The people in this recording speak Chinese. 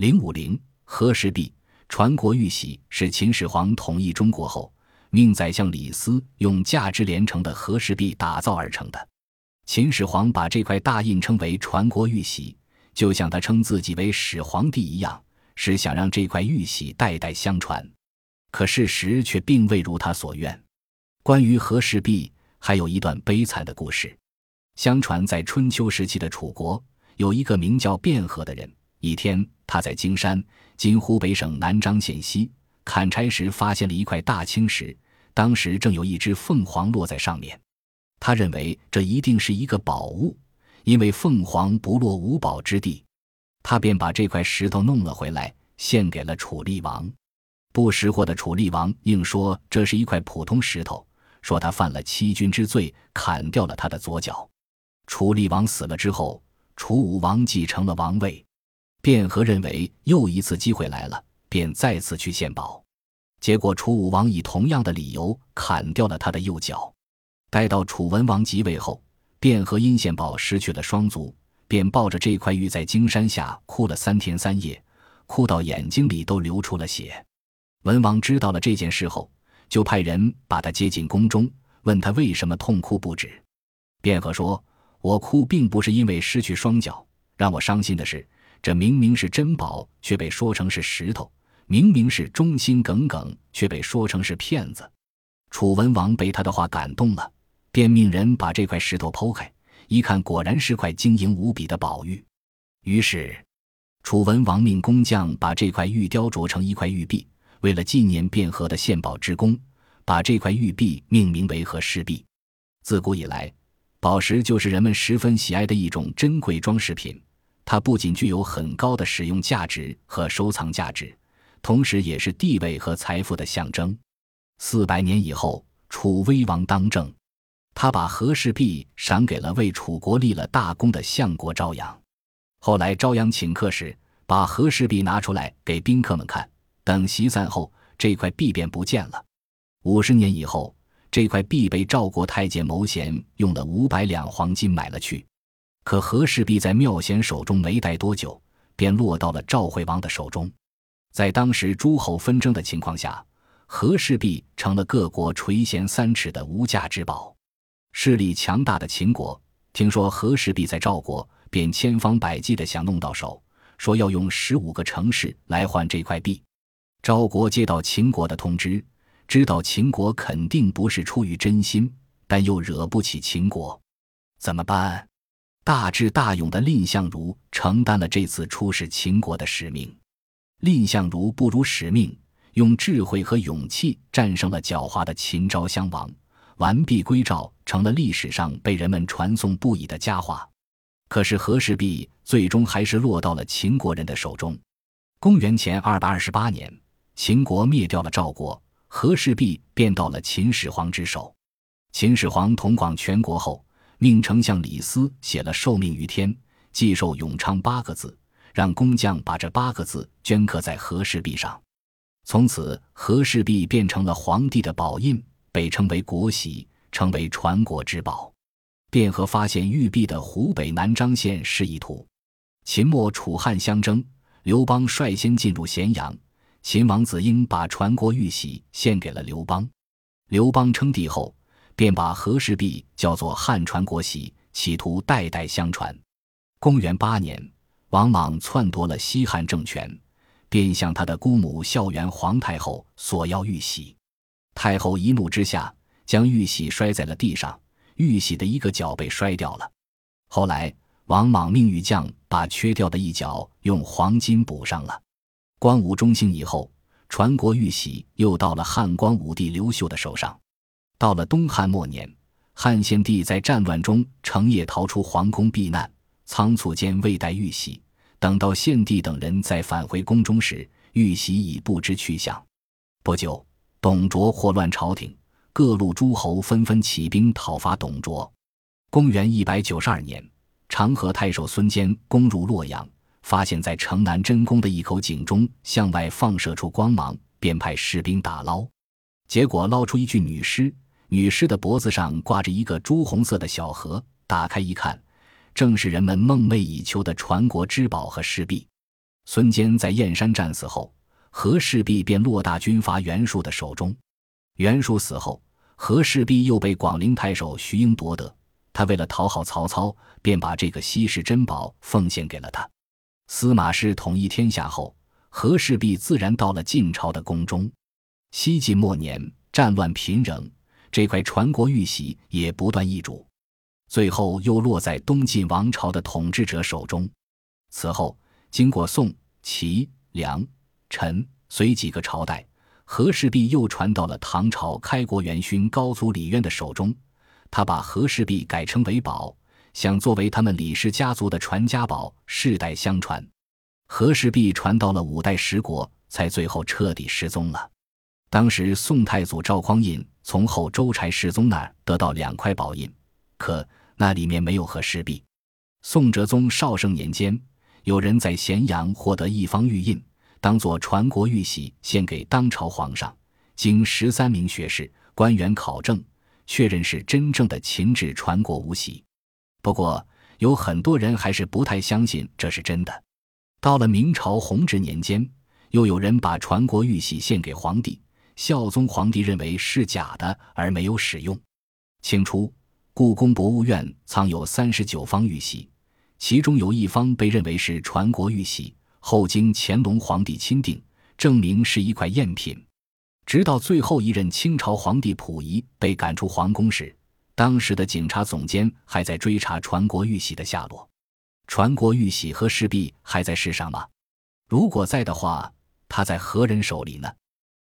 零五零和氏璧传国玉玺是秦始皇统一中国后，命宰相李斯用价值连城的和氏璧打造而成的。秦始皇把这块大印称为传国玉玺，就像他称自己为始皇帝一样，是想让这块玉玺代代相传。可事实却并未如他所愿。关于和氏璧，还有一段悲惨的故事。相传在春秋时期的楚国，有一个名叫卞和的人。一天，他在荆山（今湖北省南漳县西）砍柴时，发现了一块大青石。当时正有一只凤凰落在上面，他认为这一定是一个宝物，因为凤凰不落无宝之地。他便把这块石头弄了回来，献给了楚厉王。不识货的楚厉王硬说这是一块普通石头，说他犯了欺君之罪，砍掉了他的左脚。楚厉王死了之后，楚武王继承了王位。卞和认为又一次机会来了，便再次去献宝，结果楚武王以同样的理由砍掉了他的右脚。待到楚文王即位后，卞和因献宝失去了双足，便抱着这块玉在荆山下哭了三天三夜，哭到眼睛里都流出了血。文王知道了这件事后，就派人把他接进宫中，问他为什么痛哭不止。卞和说：“我哭并不是因为失去双脚，让我伤心的是。”这明明是珍宝，却被说成是石头；明明是忠心耿耿，却被说成是骗子。楚文王被他的话感动了，便命人把这块石头剖开，一看，果然是块晶莹无比的宝玉。于是，楚文王命工匠把这块玉雕琢成一块玉璧，为了纪念卞和的献宝之功，把这块玉璧命名为和氏璧。自古以来，宝石就是人们十分喜爱的一种珍贵装饰品。它不仅具有很高的使用价值和收藏价值，同时也是地位和财富的象征。四百年以后，楚威王当政，他把和氏璧赏给了为楚国立了大功的相国昭阳。后来昭阳请客时，把和氏璧拿出来给宾客们看。等席散后，这块璧便不见了。五十年以后，这块璧被赵国太监牟贤用了五百两黄金买了去。可和氏璧在妙贤手中没待多久，便落到了赵惠王的手中。在当时诸侯纷争的情况下，和氏璧成了各国垂涎三尺的无价之宝。势力强大的秦国听说和氏璧在赵国，便千方百计的想弄到手，说要用十五个城市来换这块璧。赵国接到秦国的通知，知道秦国肯定不是出于真心，但又惹不起秦国，怎么办？大智大勇的蔺相如承担了这次出使秦国的使命。蔺相如不辱使命，用智慧和勇气战胜了狡猾的秦昭襄王，完璧归赵，成了历史上被人们传颂不已的佳话。可是和氏璧最终还是落到了秦国人的手中。公元前二百二十八年，秦国灭掉了赵国，和氏璧便到了秦始皇之手。秦始皇统广全国后。命丞相李斯写了“受命于天，既寿永昌”八个字，让工匠把这八个字镌刻在和氏璧上。从此，和氏璧变成了皇帝的宝印，被称为国玺，成为传国之宝。卞和发现玉璧的湖北南漳县示意图。秦末楚汉相争，刘邦率先进入咸阳，秦王子婴把传国玉玺献给了刘邦。刘邦称帝后。便把和氏璧叫做汉传国玺，企图代代相传。公元八年，王莽篡夺了西汉政权，便向他的姑母孝元皇太后索要玉玺。太后一怒之下，将玉玺摔在了地上，玉玺的一个角被摔掉了。后来，王莽命玉匠把缺掉的一角用黄金补上了。光武中兴以后，传国玉玺又到了汉光武帝刘秀的手上。到了东汉末年，汉献帝在战乱中成夜逃出皇宫避难，仓促间未带玉玺。等到献帝等人再返回宫中时，玉玺已不知去向。不久，董卓祸乱朝廷，各路诸侯纷纷起兵讨伐董卓。公元一百九十二年，长河太守孙坚攻入洛阳，发现在城南真宫的一口井中向外放射出光芒，便派士兵打捞，结果捞出一具女尸。女尸的脖子上挂着一个朱红色的小盒，打开一看，正是人们梦寐以求的传国之宝和氏璧。孙坚在燕山战死后，和氏璧便落大军阀袁术的手中。袁术死后，和氏璧又被广陵太守徐英夺得。他为了讨好曹操，便把这个稀世珍宝奉献给了他。司马氏统一天下后，和氏璧自然到了晋朝的宫中。西晋末年，战乱频仍，这块传国玉玺也不断易主，最后又落在东晋王朝的统治者手中。此后，经过宋、齐、梁、陈、隋几个朝代，和氏璧又传到了唐朝开国元勋高祖李渊的手中。他把和氏璧改称为宝，想作为他们李氏家族的传家宝，世代相传。和氏璧传到了五代十国，才最后彻底失踪了。当时宋太祖赵匡胤从后周柴世宗那儿得到两块宝印，可那里面没有和氏璧。宋哲宗绍圣年间，有人在咸阳获得一方玉印，当做传国玉玺献给当朝皇上。经十三名学士官员考证。确认是真正的秦制传国无玺，不过有很多人还是不太相信这是真的。到了明朝弘治年间，又有人把传国玉玺献给皇帝，孝宗皇帝认为是假的，而没有使用。清初，故宫博物院藏有三十九方玉玺，其中有一方被认为是传国玉玺，后经乾隆皇帝钦定，证明是一块赝品。直到最后一任清朝皇帝溥仪被赶出皇宫时，当时的警察总监还在追查传国玉玺的下落。传国玉玺和氏璧还在世上吗？如果在的话，他在何人手里呢？